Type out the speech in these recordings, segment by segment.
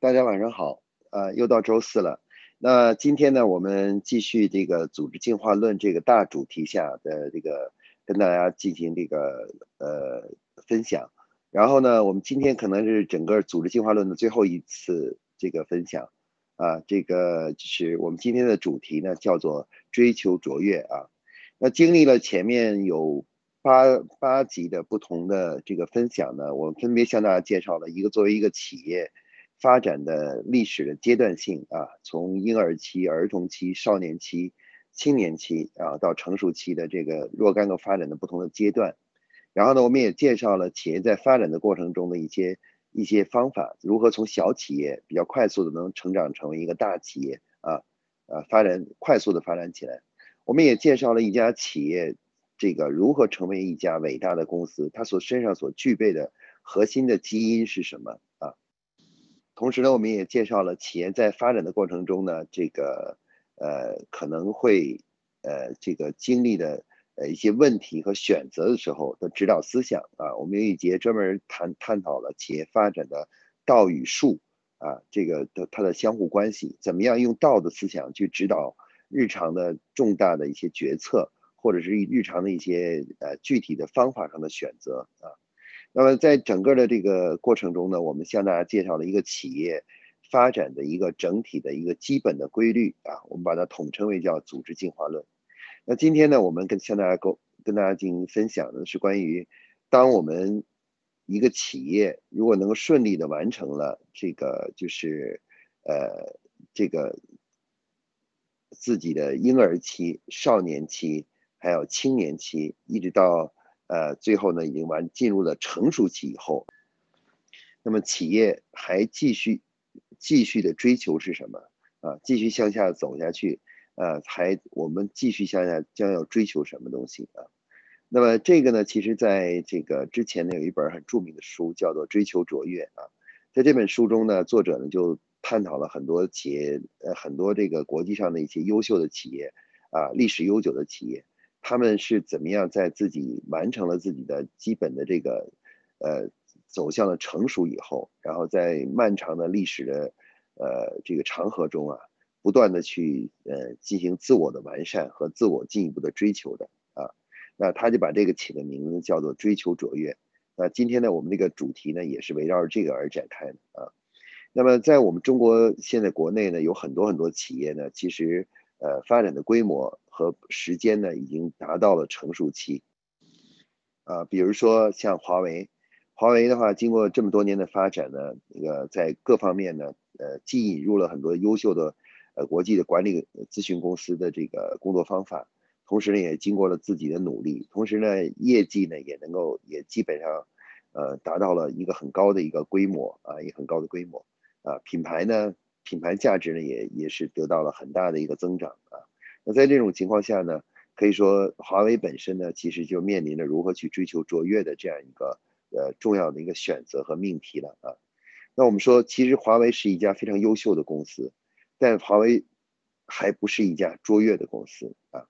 大家晚上好，呃，又到周四了。那今天呢，我们继续这个组织进化论这个大主题下的这个跟大家进行这个呃分享。然后呢，我们今天可能是整个组织进化论的最后一次这个分享啊，这个就是我们今天的主题呢叫做追求卓越啊。那经历了前面有八八集的不同的这个分享呢，我分别向大家介绍了一个作为一个企业。发展的历史的阶段性啊，从婴儿期、儿童期、少年期、青年期啊，到成熟期的这个若干个发展的不同的阶段。然后呢，我们也介绍了企业在发展的过程中的一些一些方法，如何从小企业比较快速的能成长成为一个大企业啊，呃，发展快速的发展起来。我们也介绍了一家企业这个如何成为一家伟大的公司，它所身上所具备的核心的基因是什么？同时呢，我们也介绍了企业在发展的过程中呢，这个呃可能会呃这个经历的呃一些问题和选择的时候的指导思想啊。我们有一节专门谈探讨了企业发展的道与术啊，这个的它的相互关系，怎么样用道的思想去指导日常的重大的一些决策，或者是日常的一些呃具体的方法上的选择啊。那么在整个的这个过程中呢，我们向大家介绍了一个企业发展的一个整体的一个基本的规律啊，我们把它统称为叫组织进化论。那今天呢，我们跟向大家沟跟大家进行分享的是关于，当我们一个企业如果能够顺利的完成了这个就是呃这个自己的婴儿期、少年期还有青年期，一直到。呃，最后呢，已经完进入了成熟期以后，那么企业还继续继续的追求是什么啊？继续向下走下去，呃，还我们继续向下将要追求什么东西啊？那么这个呢，其实在这个之前呢，有一本很著名的书叫做《追求卓越》啊，在这本书中呢，作者呢就探讨了很多企业，呃，很多这个国际上的一些优秀的企业啊，历史悠久的企业。他们是怎么样在自己完成了自己的基本的这个，呃，走向了成熟以后，然后在漫长的历史的，呃，这个长河中啊，不断的去呃进行自我的完善和自我进一步的追求的啊，那他就把这个起的名字叫做追求卓越。那今天呢，我们这个主题呢也是围绕着这个而展开的啊。那么在我们中国现在国内呢，有很多很多企业呢，其实。呃，发展的规模和时间呢，已经达到了成熟期。啊，比如说像华为，华为的话，经过这么多年的发展呢，那个在各方面呢，呃，既引入了很多优秀的呃国际的管理咨询公司的这个工作方法，同时呢，也经过了自己的努力，同时呢，业绩呢也能够也基本上呃达到了一个很高的一个规模啊，也很高的规模啊，品牌呢。品牌价值呢，也也是得到了很大的一个增长啊。那在这种情况下呢，可以说华为本身呢，其实就面临着如何去追求卓越的这样一个呃重要的一个选择和命题了啊。那我们说，其实华为是一家非常优秀的公司，但华为还不是一家卓越的公司啊。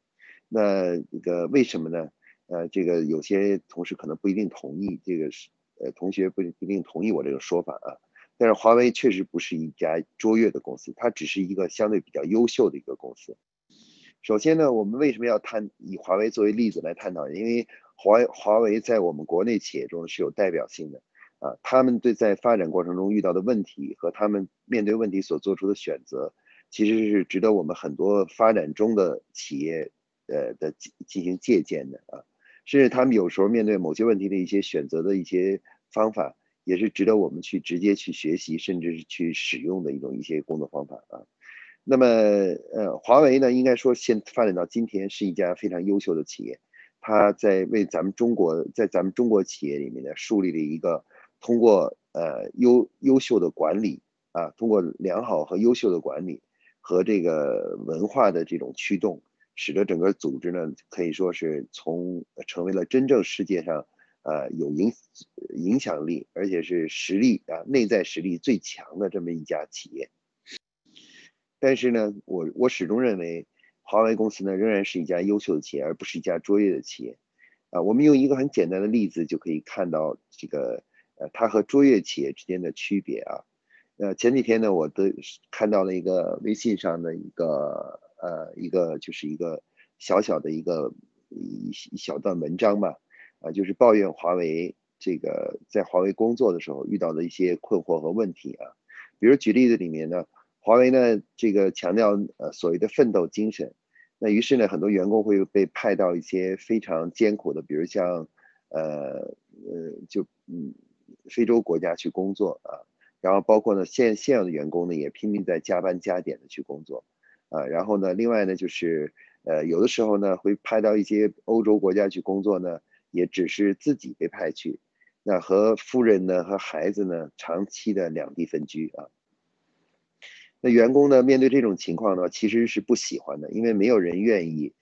那这个为什么呢？呃，这个有些同事可能不一定同意，这个是呃同学不不一定同意我这个说法啊。但是华为确实不是一家卓越的公司，它只是一个相对比较优秀的一个公司。首先呢，我们为什么要探以华为作为例子来探讨？因为华华为在我们国内企业中是有代表性的啊，他们对在发展过程中遇到的问题和他们面对问题所做出的选择，其实是值得我们很多发展中的企业呃的进进行借鉴的啊，甚至他们有时候面对某些问题的一些选择的一些方法。也是值得我们去直接去学习，甚至是去使用的一种一些工作方法啊。那么，呃，华为呢，应该说现发展到今天是一家非常优秀的企业，它在为咱们中国，在咱们中国企业里面呢，树立了一个通过呃优优秀的管理啊，通过良好和优秀的管理和这个文化的这种驱动，使得整个组织呢，可以说是从成为了真正世界上。呃，有影影响力，而且是实力啊，内在实力最强的这么一家企业。但是呢，我我始终认为，华为公司呢仍然是一家优秀的企业，而不是一家卓越的企业。啊，我们用一个很简单的例子就可以看到这个，呃，它和卓越企业之间的区别啊。呃，前几天呢，我的看到了一个微信上的一个呃一个就是一个小小的一个一一小段文章吧，啊，就是抱怨华为这个在华为工作的时候遇到的一些困惑和问题啊。比如举例子里面呢，华为呢这个强调呃所谓的奋斗精神，那于是呢很多员工会被派到一些非常艰苦的，比如像呃呃就嗯非洲国家去工作啊。然后包括呢，现现有的员工呢，也拼命在加班加点的去工作，啊，然后呢，另外呢，就是呃，有的时候呢，会派到一些欧洲国家去工作呢，也只是自己被派去，那和夫人呢和孩子呢，长期的两地分居啊。那员工呢，面对这种情况呢，其实是不喜欢的，因为没有人愿意，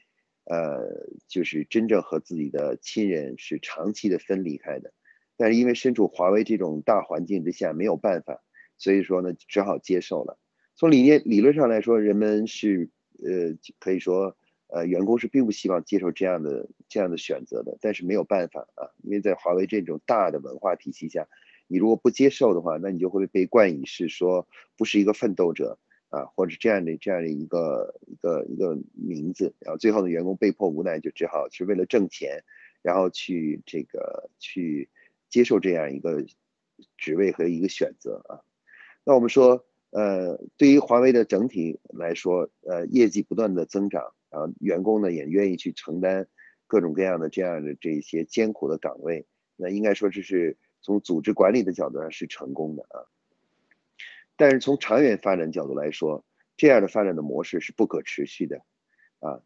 呃，就是真正和自己的亲人是长期的分离开的。但是因为身处华为这种大环境之下没有办法，所以说呢只好接受了。从理念理论上来说，人们是呃可以说呃员工是并不希望接受这样的这样的选择的，但是没有办法啊，因为在华为这种大的文化体系下，你如果不接受的话，那你就会被冠以是说不是一个奋斗者啊，或者这样的这样的一个一个一个名字，然后最后呢员工被迫无奈就只好是为了挣钱，然后去这个去。接受这样一个职位和一个选择啊，那我们说，呃，对于华为的整体来说，呃，业绩不断的增长，然后员工呢也愿意去承担各种各样的这样的这些艰苦的岗位，那应该说这是从组织管理的角度上是成功的啊。但是从长远发展角度来说，这样的发展的模式是不可持续的啊。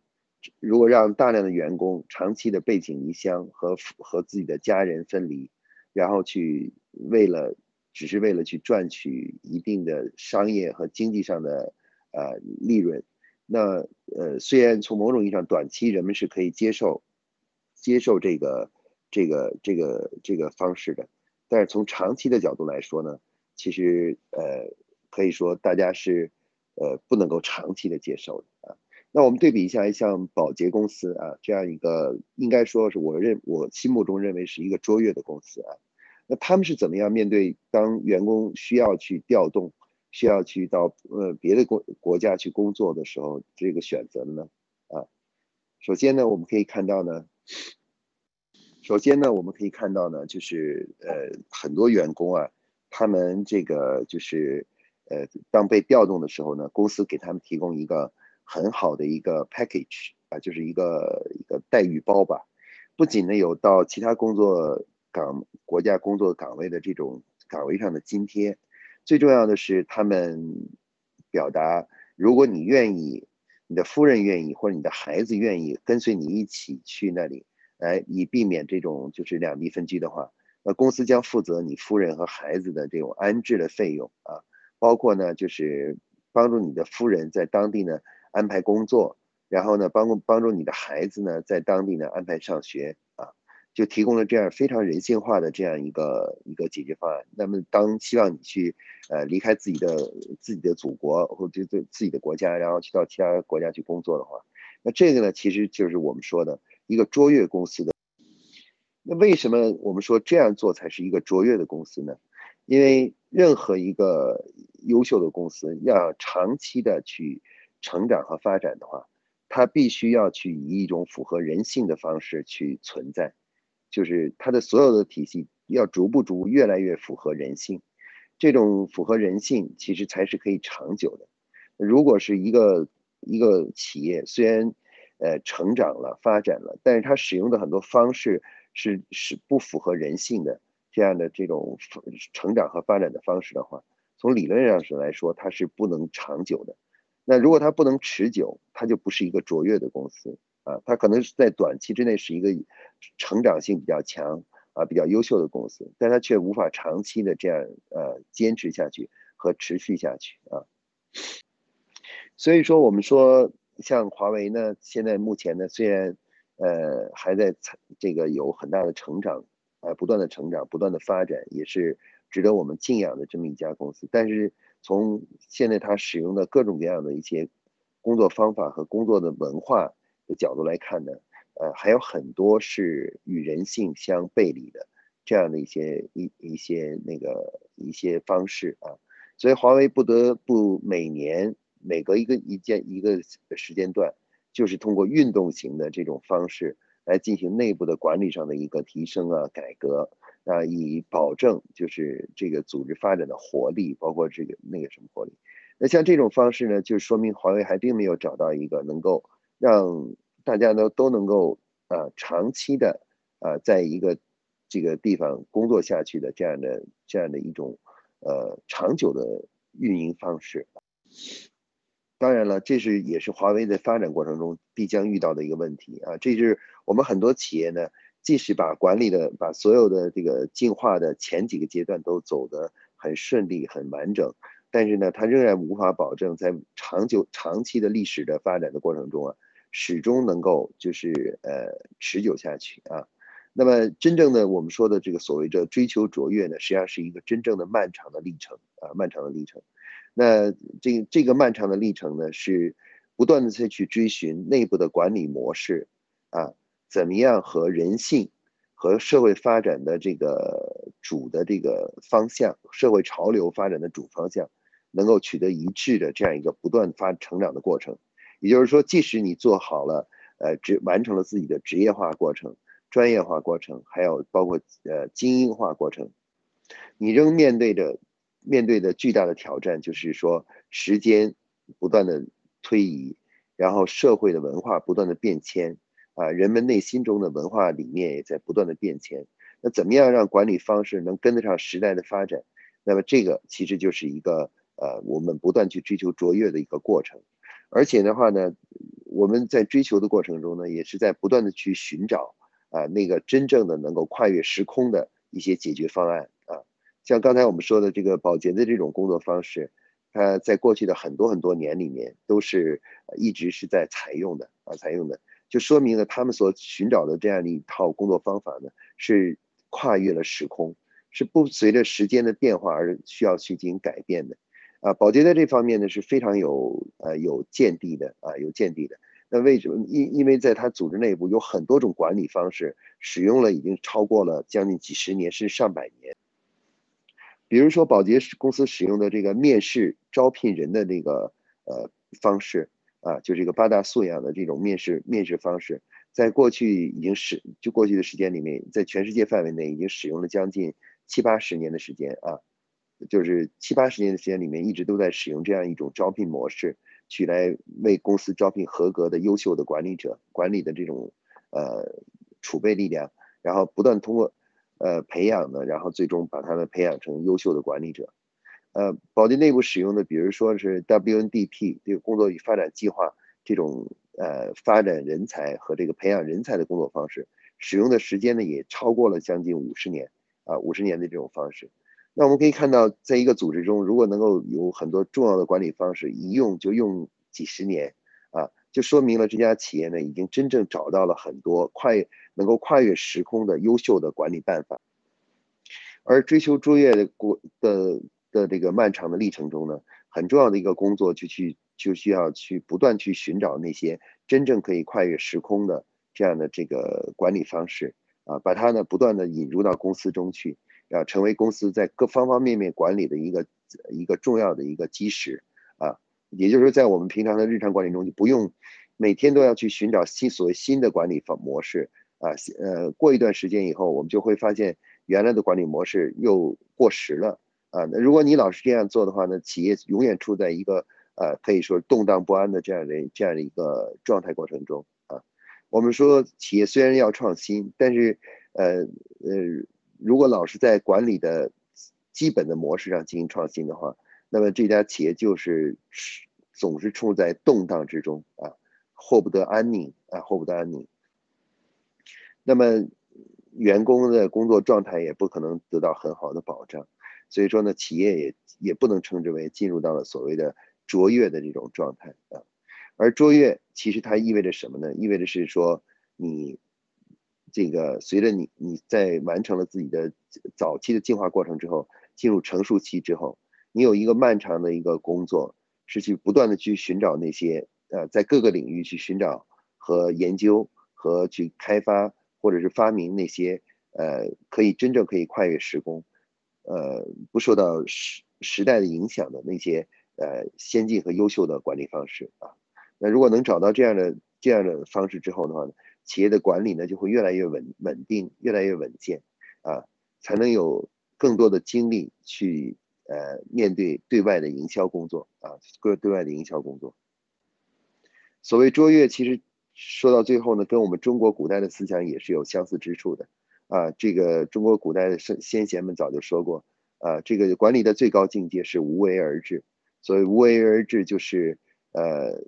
如果让大量的员工长期的背井离乡和和自己的家人分离，然后去为了，只是为了去赚取一定的商业和经济上的呃利润，那呃虽然从某种意义上短期人们是可以接受，接受这个这个这个这个方式的，但是从长期的角度来说呢，其实呃可以说大家是呃不能够长期的接受的啊。那我们对比一下，像宝洁公司啊，这样一个应该说是我认我心目中认为是一个卓越的公司啊，那他们是怎么样面对当员工需要去调动，需要去到呃别的国国家去工作的时候，这个选择呢？啊，首先呢，我们可以看到呢，首先呢，我们可以看到呢，就是呃很多员工啊，他们这个就是呃当被调动的时候呢，公司给他们提供一个。很好的一个 package 啊，就是一个一个待遇包吧。不仅呢有到其他工作岗、国家工作岗位的这种岗位上的津贴，最重要的是他们表达，如果你愿意，你的夫人愿意，或者你的孩子愿意跟随你一起去那里，来以避免这种就是两地分居的话，那公司将负责你夫人和孩子的这种安置的费用啊，包括呢就是帮助你的夫人在当地呢。安排工作，然后呢，帮助帮助你的孩子呢，在当地呢安排上学，就提供了这样非常人性化的这样一个一个解决方案。那么，当希望你去呃离开自己的自己的祖国或者自自己的国家，然后去到其他国家去工作的话，那这个呢，其实就是我们说的一个卓越公司的。那为什么我们说这样做才是一个卓越的公司呢？因为任何一个优秀的公司要长期的去。成长和发展的话，它必须要去以一种符合人性的方式去存在，就是它的所有的体系要逐步逐步越来越符合人性，这种符合人性其实才是可以长久的。如果是一个一个企业虽然呃成长了发展了，但是它使用的很多方式是是不符合人性的这样的这种成长和发展的方式的话，从理论上是来说，它是不能长久的。那如果它不能持久，它就不是一个卓越的公司啊。它可能是在短期之内是一个成长性比较强啊、比较优秀的公司，但它却无法长期的这样呃坚持下去和持续下去啊。所以说，我们说像华为呢，现在目前呢，虽然呃还在这个有很大的成长呃，不断的成长，不断的发展，也是值得我们敬仰的这么一家公司，但是。从现在他使用的各种各样的一些工作方法和工作的文化角度来看呢，呃，还有很多是与人性相背离的这样的一些一一些那个一些方式啊。所以华为不得不每年每隔一个一间一个时间段，就是通过运动型的这种方式来进行内部的管理上的一个提升啊改革啊，以保证就是这个组织发展的活力，包括这个那个什么活力。那像这种方式呢，就说明华为还并没有找到一个能够让大家呢都能够啊长期的啊在一个这个地方工作下去的这样的这样的一种呃长久的运营方式。当然了，这是也是华为在发展过程中必将遇到的一个问题啊。这是我们很多企业呢，即使把管理的把所有的这个进化的前几个阶段都走得很顺利、很完整。但是呢，它仍然无法保证在长久、长期的历史的发展的过程中啊，始终能够就是呃持久下去啊。那么，真正的我们说的这个所谓的追求卓越呢，实际上是一个真正的漫长的历程啊，漫长的历程。那这这个漫长的历程呢，是不断的在去追寻内部的管理模式啊，怎么样和人性。和社会发展的这个主的这个方向，社会潮流发展的主方向，能够取得一致的这样一个不断发成长的过程。也就是说，即使你做好了，呃，职完成了自己的职业化过程、专业化过程，还有包括呃精英化过程，你仍面对着面对的巨大的挑战，就是说时间不断的推移，然后社会的文化不断的变迁。啊，人们内心中的文化理念也在不断的变迁。那怎么样让管理方式能跟得上时代的发展？那么这个其实就是一个呃，我们不断去追求卓越的一个过程。而且的话呢，我们在追求的过程中呢，也是在不断的去寻找啊，那个真正的能够跨越时空的一些解决方案啊。像刚才我们说的这个保洁的这种工作方式，它在过去的很多很多年里面都是一直是在采用的啊，采用的。就说明了他们所寻找的这样的一套工作方法呢，是跨越了时空，是不随着时间的变化而需要去进行改变的。啊，宝洁在这方面呢是非常有呃有见地的啊，有见地的。那为什么？因因为在它组织内部有很多种管理方式，使用了已经超过了将近几十年，甚至上百年。比如说，宝洁公司使用的这个面试招聘人的这个呃方式。啊，就这个八大素养的这种面试面试方式，在过去已经使就过去的时间里面，在全世界范围内已经使用了将近七八十年的时间啊，就是七八十年的时间里面一直都在使用这样一种招聘模式，去来为公司招聘合格的优秀的管理者，管理的这种呃储备力量，然后不断通过呃培养呢，然后最终把他们培养成优秀的管理者。呃，保定内部使用的，比如说是 WNDP 这个工作与发展计划这种呃发展人才和这个培养人才的工作方式，使用的时间呢也超过了将近五十年啊，五十年的这种方式。那我们可以看到，在一个组织中，如果能够有很多重要的管理方式一用就用几十年啊，就说明了这家企业呢已经真正找到了很多跨越能够跨越时空的优秀的管理办法，而追求卓越的过的。的这个漫长的历程中呢，很重要的一个工作就去就需要去不断去寻找那些真正可以跨越时空的这样的这个管理方式啊，把它呢不断的引入到公司中去，要，成为公司在各方方面面管理的一个一个重要的一个基石啊，也就是说，在我们平常的日常管理中就不用每天都要去寻找新所谓新的管理方模式啊，呃，过一段时间以后，我们就会发现原来的管理模式又过时了。啊，那如果你老是这样做的话呢，企业永远处在一个呃可以说动荡不安的这样的这样的一个状态过程中啊。我们说企业虽然要创新，但是呃呃，如果老是在管理的基本的模式上进行创新的话，那么这家企业就是总是处在动荡之中啊，获不得安宁啊，获不得安宁。那么员工的工作状态也不可能得到很好的保障。所以说呢，企业也也不能称之为进入到了所谓的卓越的这种状态啊。而卓越其实它意味着什么呢？意味着是说你这个随着你你在完成了自己的早期的进化过程之后，进入成熟期之后，你有一个漫长的一个工作，是去不断的去寻找那些呃在各个领域去寻找和研究和去开发或者是发明那些呃可以真正可以跨越时空。呃，不受到时时代的影响的那些呃先进和优秀的管理方式啊。那如果能找到这样的这样的方式之后的话呢，企业的管理呢就会越来越稳稳定，越来越稳健啊，才能有更多的精力去呃面对对外的营销工作啊，各对外的营销工作。所谓卓越，其实说到最后呢，跟我们中国古代的思想也是有相似之处的啊。这个中国古代的先先贤们早就说过啊，这个管理的最高境界是无为而治。所谓无为而治，就是呃。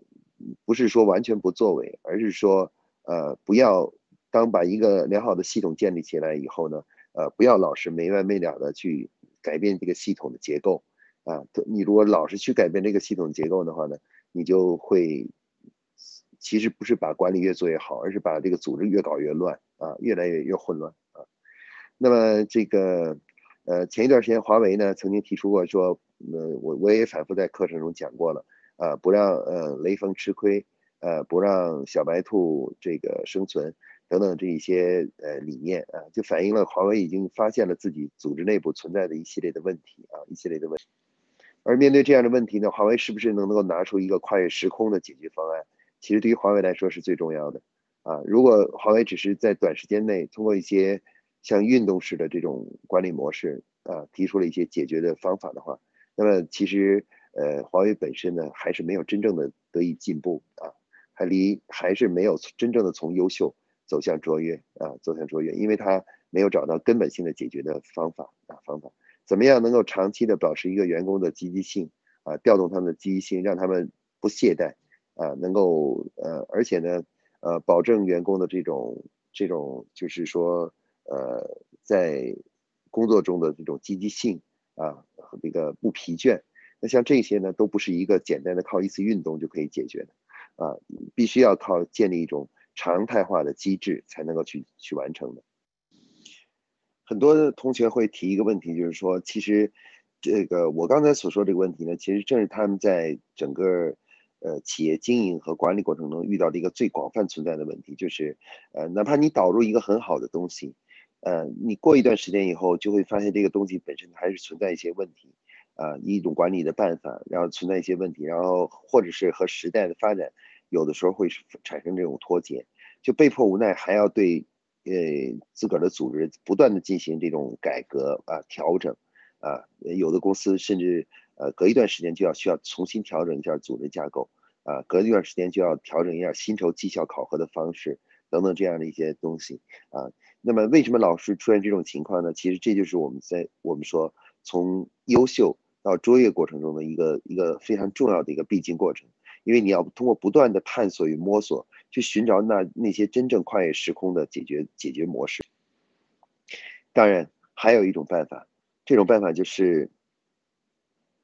不是说完全不作为，而是说，呃，不要当把一个良好的系统建立起来以后呢，呃，不要老是没完没了的去改变这个系统的结构，啊，你如果老是去改变这个系统结构的话呢，你就会，其实不是把管理越做越好，而是把这个组织越搞越乱，啊，越来越越混乱，啊，那么这个，呃，前一段时间华为呢曾经提出过说，呃，我我也反复在课程中讲过了。呃，不让呃雷锋吃亏，呃，不让小白兔这个生存，等等这一些呃理念啊，就反映了华为已经发现了自己组织内部存在的一系列的问题啊，一系列的问题。而面对这样的问题呢，华为是不是能能够拿出一个跨越时空的解决方案？其实对于华为来说是最重要的啊。如果华为只是在短时间内通过一些像运动式的这种管理模式啊，提出了一些解决的方法的话，那么其实。呃，华为本身呢，还是没有真正的得以进步啊，还离还是没有真正的从优秀走向卓越啊，走向卓越，因为他没有找到根本性的解决的方法啊方法，怎么样能够长期的保持一个员工的积极性啊，调动他们的积极性，让他们不懈怠啊，能够呃，而且呢呃，保证员工的这种这种就是说呃，在工作中的这种积极性啊和这个不疲倦。那像这些呢，都不是一个简单的靠一次运动就可以解决的，啊，必须要靠建立一种常态化的机制才能够去去完成的。很多同学会提一个问题，就是说，其实这个我刚才所说这个问题呢，其实正是他们在整个呃企业经营和管理过程中遇到的一个最广泛存在的问题，就是呃，哪怕你导入一个很好的东西，呃，你过一段时间以后，就会发现这个东西本身还是存在一些问题。啊，一种管理的办法，然后存在一些问题，然后或者是和时代的发展，有的时候会产生这种脱节，就被迫无奈还要对，呃，自个儿的组织不断的进行这种改革啊调整，啊，有的公司甚至呃隔一段时间就要需要重新调整一下组织架构，啊，隔一段时间就要调整一下薪酬绩效考核的方式等等这样的一些东西啊，那么为什么老是出现这种情况呢？其实这就是我们在我们说从优秀。到卓越过程中的一个一个非常重要的一个必经过程，因为你要通过不断的探索与摸索，去寻找那那些真正跨越时空的解决解决模式。当然，还有一种办法，这种办法就是，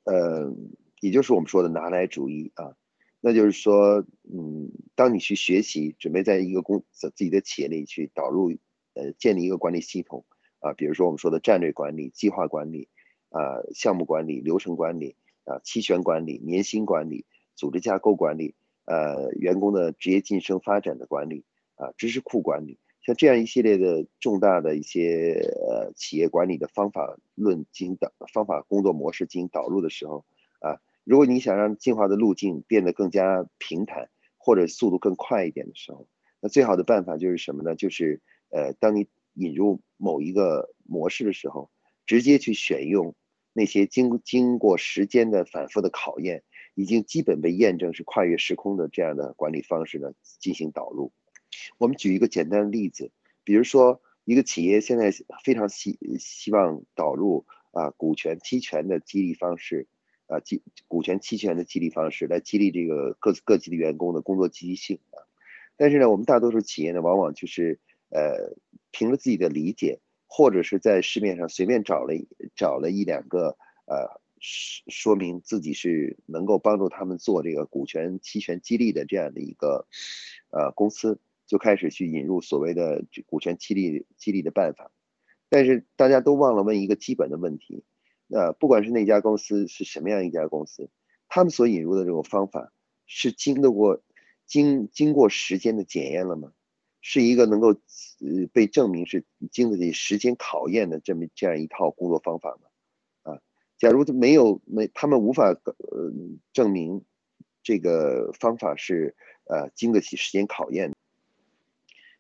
呃，也就是我们说的拿来主义啊，那就是说，嗯，当你去学习，准备在一个公自己的企业里去导入，呃，建立一个管理系统啊，比如说我们说的战略管理、计划管理。啊，项目管理、流程管理、啊，期权管理、年薪管理、组织架构管理、呃，员工的职业晋升发展的管理、啊，知识库管理，像这样一系列的重大的一些呃企业管理的方法论进行导方法工作模式进行导入的时候，啊，如果你想让进化的路径变得更加平坦或者速度更快一点的时候，那最好的办法就是什么呢？就是呃，当你引入某一个模式的时候，直接去选用。那些经经过时间的反复的考验，已经基本被验证是跨越时空的这样的管理方式呢，进行导入。我们举一个简单的例子，比如说一个企业现在非常希希望导入啊股权期权的激励方式，啊激股权期权的激励方式来激励这个各各级的员工的工作积极性啊。但是呢，我们大多数企业呢，往往就是呃凭着自己的理解。或者是在市面上随便找了找了一两个，呃，说说明自己是能够帮助他们做这个股权期权激励的这样的一个，呃，公司就开始去引入所谓的股权激励激励的办法，但是大家都忘了问一个基本的问题，呃，不管是那家公司是什么样一家公司，他们所引入的这种方法是经得过经经过时间的检验了吗？是一个能够呃被证明是经得起时间考验的这么这样一套工作方法吗？啊，假如没有没他们无法呃证明这个方法是呃经得起时间考验，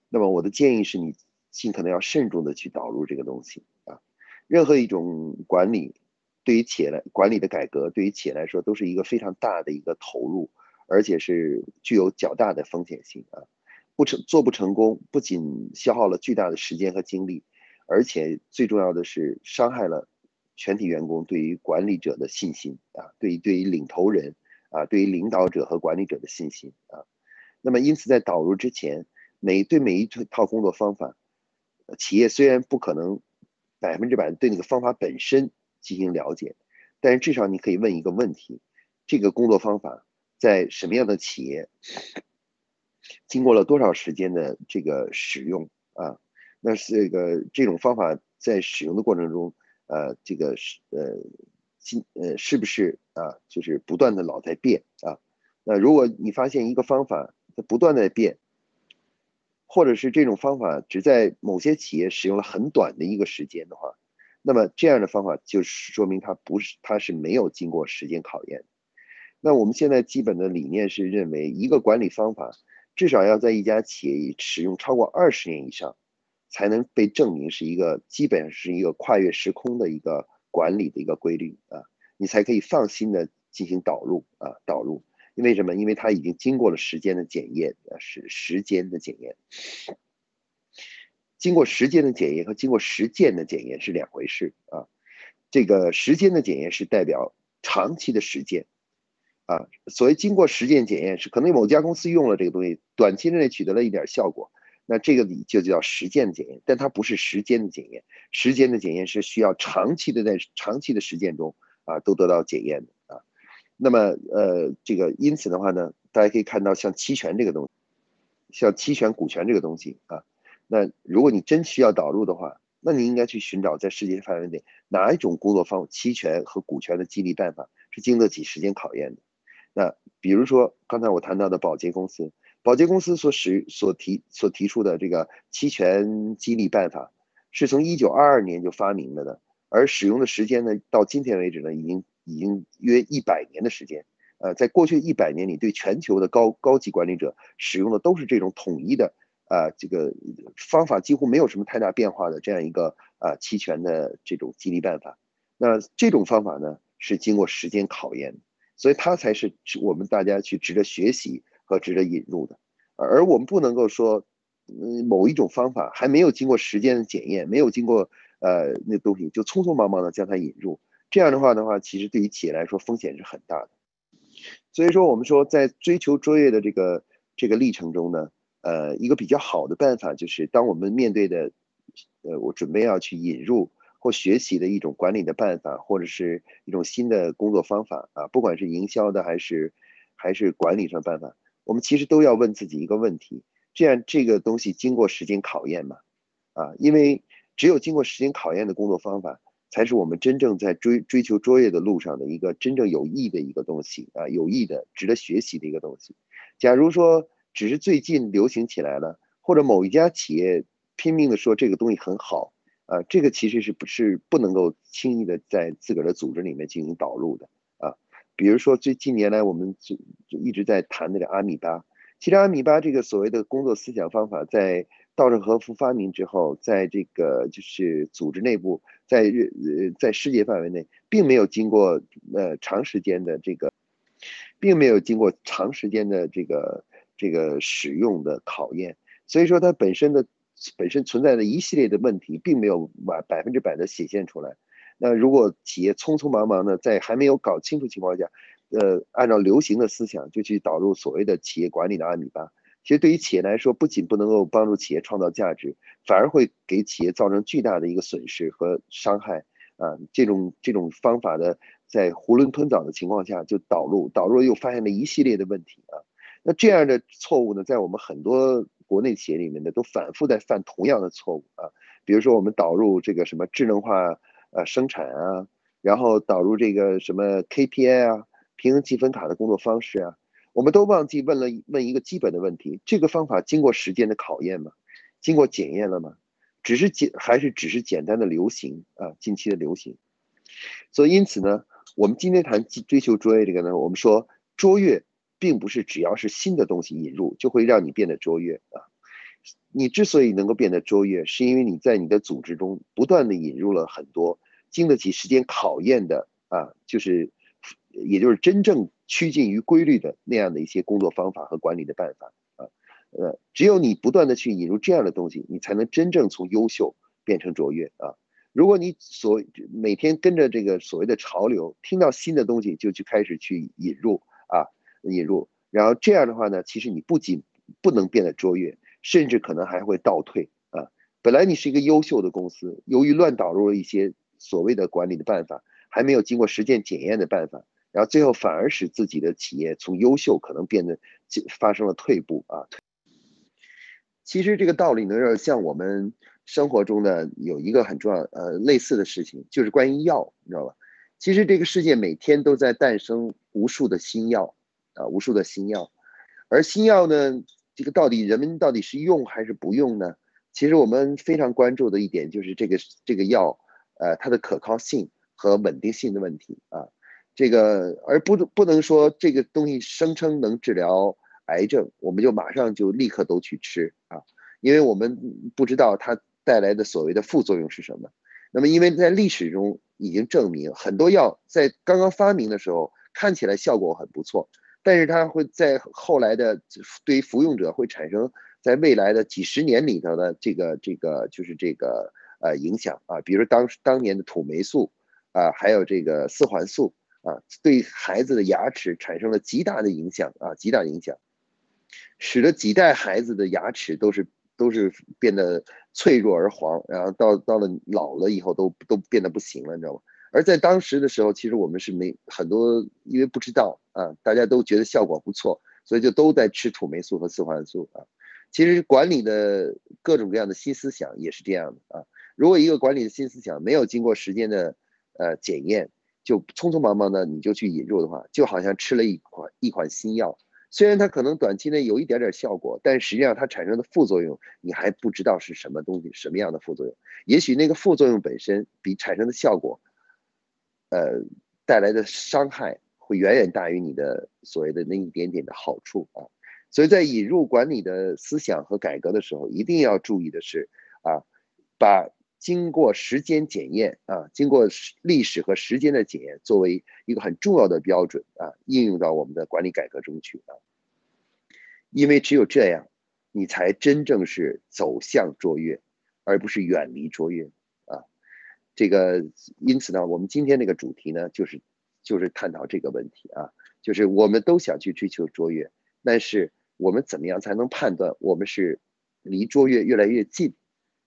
那么我的建议是你尽可能要慎重的去导入这个东西啊。任何一种管理对于企业来管理的改革，对于企业来说都是一个非常大的一个投入，而且是具有较大的风险性啊。不成做不成功，不仅消耗了巨大的时间和精力，而且最重要的是伤害了全体员工对于管理者的信心啊，对于对于领头人啊，对于领导者和管理者的信心啊。那么因此在导入之前，每对每一套工作方法，企业虽然不可能百分之百对那个方法本身进行了解，但是至少你可以问一个问题：这个工作方法在什么样的企业？经过了多少时间的这个使用啊？那这个这种方法在使用的过程中，呃，这个是呃，今呃是不是啊？就是不断的老在变啊？那如果你发现一个方法它不断的变，或者是这种方法只在某些企业使用了很短的一个时间的话，那么这样的方法就是说明它不是它是没有经过时间考验。那我们现在基本的理念是认为一个管理方法。至少要在一家企业使用超过二十年以上，才能被证明是一个基本上是一个跨越时空的一个管理的一个规律啊，你才可以放心的进行导入啊导入。因为什么？因为它已经经过了时间的检验啊，是时间的检验。经过时间的检验和经过实践的检验是两回事啊。这个时间的检验是代表长期的实践。啊，所谓经过实践检验是可能某家公司用了这个东西，短期之内取得了一点效果，那这个就叫实践检验，但它不是时间的检验，时间的检验是需要长期的在长期的实践中啊都得到检验的啊。那么呃这个因此的话呢，大家可以看到像期权这个东西，像期权股权这个东西啊，那如果你真需要导入的话，那你应该去寻找在世界范围内哪一种工作方期权和股权的激励办法是经得起时间考验的。那比如说刚才我谈到的保洁公司，保洁公司所使所提所提出的这个期权激励办法，是从一九二二年就发明了的，而使用的时间呢，到今天为止呢，已经已经约一百年的时间。呃，在过去一百年里，对全球的高高级管理者使用的都是这种统一的，啊，这个方法几乎没有什么太大变化的这样一个啊期权的这种激励办法。那这种方法呢，是经过时间考验的。所以它才是值我们大家去值得学习和值得引入的，而我们不能够说，嗯，某一种方法还没有经过时间的检验，没有经过呃那东西就匆匆忙忙的将它引入，这样的话的话，其实对于企业来说风险是很大的。所以说，我们说在追求卓越的这个这个历程中呢，呃，一个比较好的办法就是，当我们面对的，呃，我准备要去引入。或学习的一种管理的办法，或者是一种新的工作方法啊，不管是营销的还是还是管理上办法，我们其实都要问自己一个问题：这样这个东西经过时间考验吗？啊，因为只有经过时间考验的工作方法，才是我们真正在追追求卓越的路上的一个真正有益的一个东西啊，有益的、值得学习的一个东西。假如说只是最近流行起来了，或者某一家企业拼命的说这个东西很好。啊，这个其实是不是不能够轻易的在自个儿的组织里面进行导入的啊？比如说最近年来我们就就一直在谈那个阿米巴，其实阿米巴这个所谓的工作思想方法，在稻盛和夫发明之后，在这个就是组织内部，在日呃在世界范围内，并没有经过呃长时间的这个，并没有经过长时间的这个这个使用的考验，所以说它本身的。本身存在的一系列的问题，并没有百百分之百的显现出来。那如果企业匆匆忙忙的在还没有搞清楚情况下，呃，按照流行的思想就去导入所谓的企业管理的阿米巴，其实对于企业来说，不仅不能够帮助企业创造价值，反而会给企业造成巨大的一个损失和伤害。啊，这种这种方法的在囫囵吞枣的情况下就导入，导入又发现了一系列的问题啊。那这样的错误呢，在我们很多。国内企业里面的都反复在犯同样的错误啊，比如说我们导入这个什么智能化呃生产啊，然后导入这个什么 KPI 啊，平衡积分卡的工作方式啊，我们都忘记问了问一个基本的问题：这个方法经过时间的考验吗？经过检验了吗？只是简还是只是简单的流行啊？近期的流行？所以因此呢，我们今天谈追求卓越这个呢，我们说卓越并不是只要是新的东西引入就会让你变得卓越啊。你之所以能够变得卓越，是因为你在你的组织中不断的引入了很多经得起时间考验的啊，就是也就是真正趋近于规律的那样的一些工作方法和管理的办法啊。呃，只有你不断的去引入这样的东西，你才能真正从优秀变成卓越啊。如果你所每天跟着这个所谓的潮流，听到新的东西就去开始去引入啊，引入，然后这样的话呢，其实你不仅不能变得卓越。甚至可能还会倒退啊！本来你是一个优秀的公司，由于乱导入了一些所谓的管理的办法，还没有经过实践检验的办法，然后最后反而使自己的企业从优秀可能变得发生了退步啊！其实这个道理呢，像我们生活中呢有一个很重要呃类似的事情，就是关于药，你知道吧？其实这个世界每天都在诞生无数的新药啊，无数的新药，而新药呢。这个到底人们到底是用还是不用呢？其实我们非常关注的一点就是这个这个药，呃，它的可靠性和稳定性的问题啊。这个而不不能说这个东西声称能治疗癌症，我们就马上就立刻都去吃啊，因为我们不知道它带来的所谓的副作用是什么。那么因为在历史中已经证明，很多药在刚刚发明的时候看起来效果很不错。但是它会在后来的对于服用者会产生在未来的几十年里头的这个这个就是这个呃影响啊，比如当当年的土霉素啊，还有这个四环素啊，对孩子的牙齿产生了极大的影响啊，极大影响，使得几代孩子的牙齿都是都是变得脆弱而黄，然后到到了老了以后都都变得不行了，你知道吗？而在当时的时候，其实我们是没很多，因为不知道啊，大家都觉得效果不错，所以就都在吃土霉素和四环素啊。其实管理的各种各样的新思想也是这样的啊。如果一个管理的新思想没有经过时间的呃检验，就匆匆忙忙的你就去引入的话，就好像吃了一款一款新药，虽然它可能短期内有一点点效果，但实际上它产生的副作用你还不知道是什么东西，什么样的副作用？也许那个副作用本身比产生的效果。呃，带来的伤害会远远大于你的所谓的那一点点的好处啊，所以在引入管理的思想和改革的时候，一定要注意的是啊，把经过时间检验啊，经过历史和时间的检验作为一个很重要的标准啊，应用到我们的管理改革中去啊，因为只有这样，你才真正是走向卓越，而不是远离卓越。这个，因此呢，我们今天这个主题呢，就是就是探讨这个问题啊，就是我们都想去追求卓越，但是我们怎么样才能判断我们是离卓越越来越近，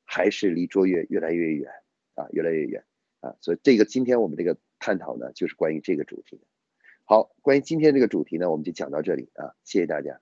还是离卓越越来越远啊，越来越远啊？所以这个今天我们这个探讨呢，就是关于这个主题的。好，关于今天这个主题呢，我们就讲到这里啊，谢谢大家。